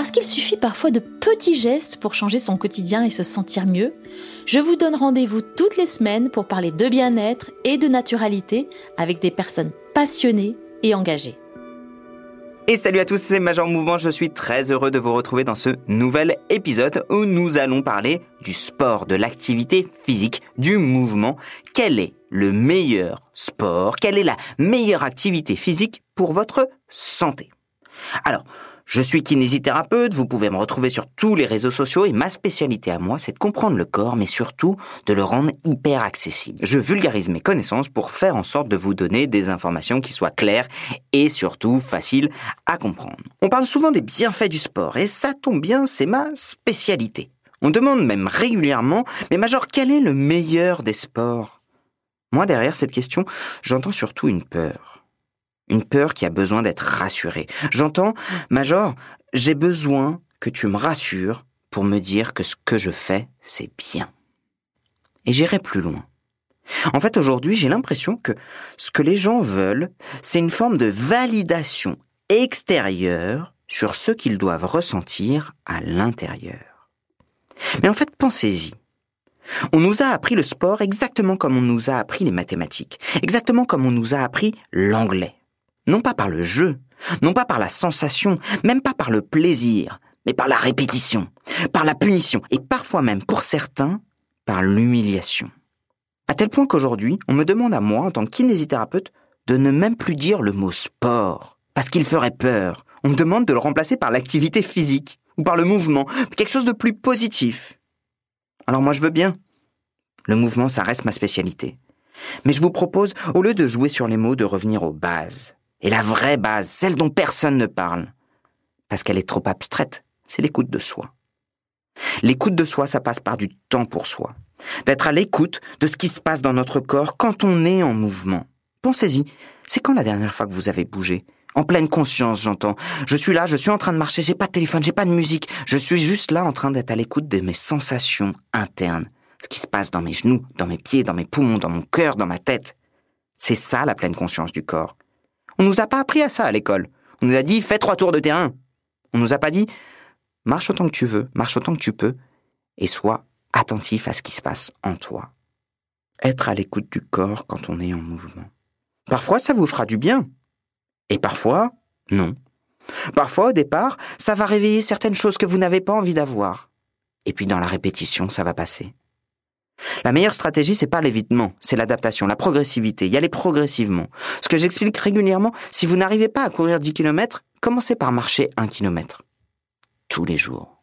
Parce qu'il suffit parfois de petits gestes pour changer son quotidien et se sentir mieux, je vous donne rendez-vous toutes les semaines pour parler de bien-être et de naturalité avec des personnes passionnées et engagées. Et salut à tous, c'est Major Mouvement, je suis très heureux de vous retrouver dans ce nouvel épisode où nous allons parler du sport, de l'activité physique, du mouvement. Quel est le meilleur sport? Quelle est la meilleure activité physique pour votre santé? Alors, je suis kinésithérapeute, vous pouvez me retrouver sur tous les réseaux sociaux et ma spécialité à moi, c'est de comprendre le corps, mais surtout de le rendre hyper accessible. Je vulgarise mes connaissances pour faire en sorte de vous donner des informations qui soient claires et surtout faciles à comprendre. On parle souvent des bienfaits du sport et ça tombe bien, c'est ma spécialité. On demande même régulièrement, mais Major, quel est le meilleur des sports? Moi, derrière cette question, j'entends surtout une peur une peur qui a besoin d'être rassurée. J'entends, Major, j'ai besoin que tu me rassures pour me dire que ce que je fais, c'est bien. Et j'irai plus loin. En fait, aujourd'hui, j'ai l'impression que ce que les gens veulent, c'est une forme de validation extérieure sur ce qu'ils doivent ressentir à l'intérieur. Mais en fait, pensez-y. On nous a appris le sport exactement comme on nous a appris les mathématiques, exactement comme on nous a appris l'anglais non pas par le jeu, non pas par la sensation, même pas par le plaisir, mais par la répétition, par la punition, et parfois même pour certains, par l'humiliation. À tel point qu'aujourd'hui, on me demande à moi, en tant que kinésithérapeute, de ne même plus dire le mot sport, parce qu'il ferait peur. On me demande de le remplacer par l'activité physique, ou par le mouvement, quelque chose de plus positif. Alors moi je veux bien. Le mouvement, ça reste ma spécialité. Mais je vous propose, au lieu de jouer sur les mots, de revenir aux bases. Et la vraie base, celle dont personne ne parle, parce qu'elle est trop abstraite, c'est l'écoute de soi. L'écoute de soi, ça passe par du temps pour soi. D'être à l'écoute de ce qui se passe dans notre corps quand on est en mouvement. Pensez-y, c'est quand la dernière fois que vous avez bougé? En pleine conscience, j'entends. Je suis là, je suis en train de marcher, j'ai pas de téléphone, j'ai pas de musique. Je suis juste là en train d'être à l'écoute de mes sensations internes. Ce qui se passe dans mes genoux, dans mes pieds, dans mes poumons, dans mon cœur, dans ma tête. C'est ça la pleine conscience du corps. On nous a pas appris à ça à l'école. On nous a dit fais trois tours de terrain. On nous a pas dit marche autant que tu veux, marche autant que tu peux, et sois attentif à ce qui se passe en toi. Être à l'écoute du corps quand on est en mouvement. Parfois, ça vous fera du bien. Et parfois, non. Parfois, au départ, ça va réveiller certaines choses que vous n'avez pas envie d'avoir. Et puis, dans la répétition, ça va passer. La meilleure stratégie, c'est pas l'évitement, c'est l'adaptation, la progressivité, y aller progressivement. Ce que j'explique régulièrement, si vous n'arrivez pas à courir 10 km, commencez par marcher 1 km. Tous les jours.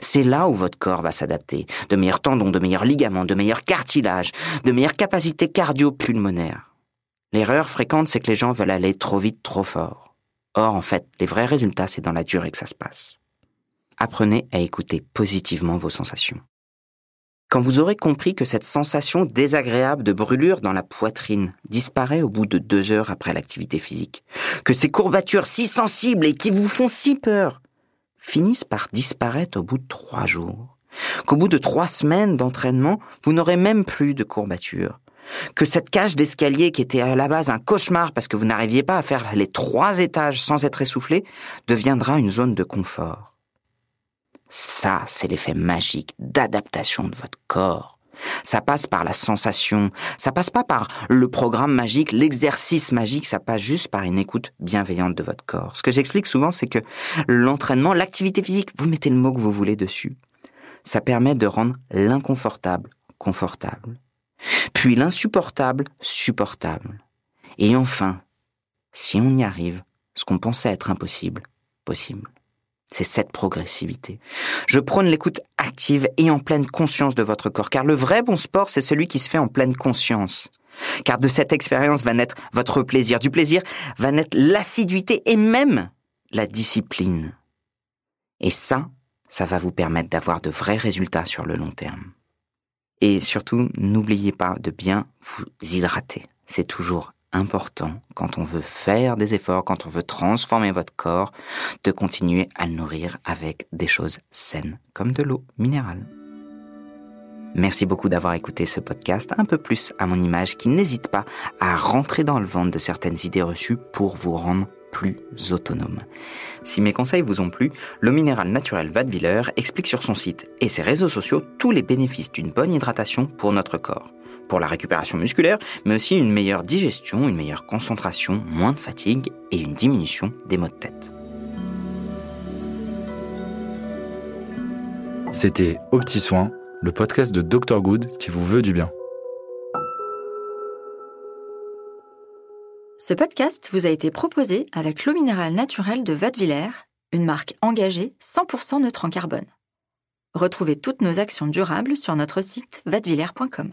C'est là où votre corps va s'adapter. De meilleurs tendons, de meilleurs ligaments, de meilleurs cartilages, de meilleures capacités cardio-pulmonaires. L'erreur fréquente, c'est que les gens veulent aller trop vite, trop fort. Or, en fait, les vrais résultats, c'est dans la durée que ça se passe. Apprenez à écouter positivement vos sensations. Quand vous aurez compris que cette sensation désagréable de brûlure dans la poitrine disparaît au bout de deux heures après l'activité physique, que ces courbatures si sensibles et qui vous font si peur finissent par disparaître au bout de trois jours, qu'au bout de trois semaines d'entraînement, vous n'aurez même plus de courbatures, que cette cage d'escalier qui était à la base un cauchemar parce que vous n'arriviez pas à faire les trois étages sans être essoufflé, deviendra une zone de confort. Ça, c'est l'effet magique d'adaptation de votre corps. Ça passe par la sensation, ça passe pas par le programme magique, l'exercice magique, ça passe juste par une écoute bienveillante de votre corps. Ce que j'explique souvent, c'est que l'entraînement, l'activité physique, vous mettez le mot que vous voulez dessus, ça permet de rendre l'inconfortable confortable, puis l'insupportable supportable. Et enfin, si on y arrive, ce qu'on pensait être impossible, possible. C'est cette progressivité. Je prône l'écoute active et en pleine conscience de votre corps, car le vrai bon sport, c'est celui qui se fait en pleine conscience. Car de cette expérience va naître votre plaisir. Du plaisir va naître l'assiduité et même la discipline. Et ça, ça va vous permettre d'avoir de vrais résultats sur le long terme. Et surtout, n'oubliez pas de bien vous hydrater. C'est toujours important quand on veut faire des efforts, quand on veut transformer votre corps, de continuer à le nourrir avec des choses saines, comme de l'eau minérale. Merci beaucoup d'avoir écouté ce podcast un peu plus à mon image qui n'hésite pas à rentrer dans le ventre de certaines idées reçues pour vous rendre plus autonome. Si mes conseils vous ont plu, l'eau minérale naturelle Vadviller explique sur son site et ses réseaux sociaux tous les bénéfices d'une bonne hydratation pour notre corps. Pour la récupération musculaire, mais aussi une meilleure digestion, une meilleure concentration, moins de fatigue et une diminution des maux de tête. C'était Au Petit Soin, le podcast de Dr Good qui vous veut du bien. Ce podcast vous a été proposé avec l'eau minérale naturelle de Vadevillers, une marque engagée 100% neutre en carbone. Retrouvez toutes nos actions durables sur notre site vadevillers.com.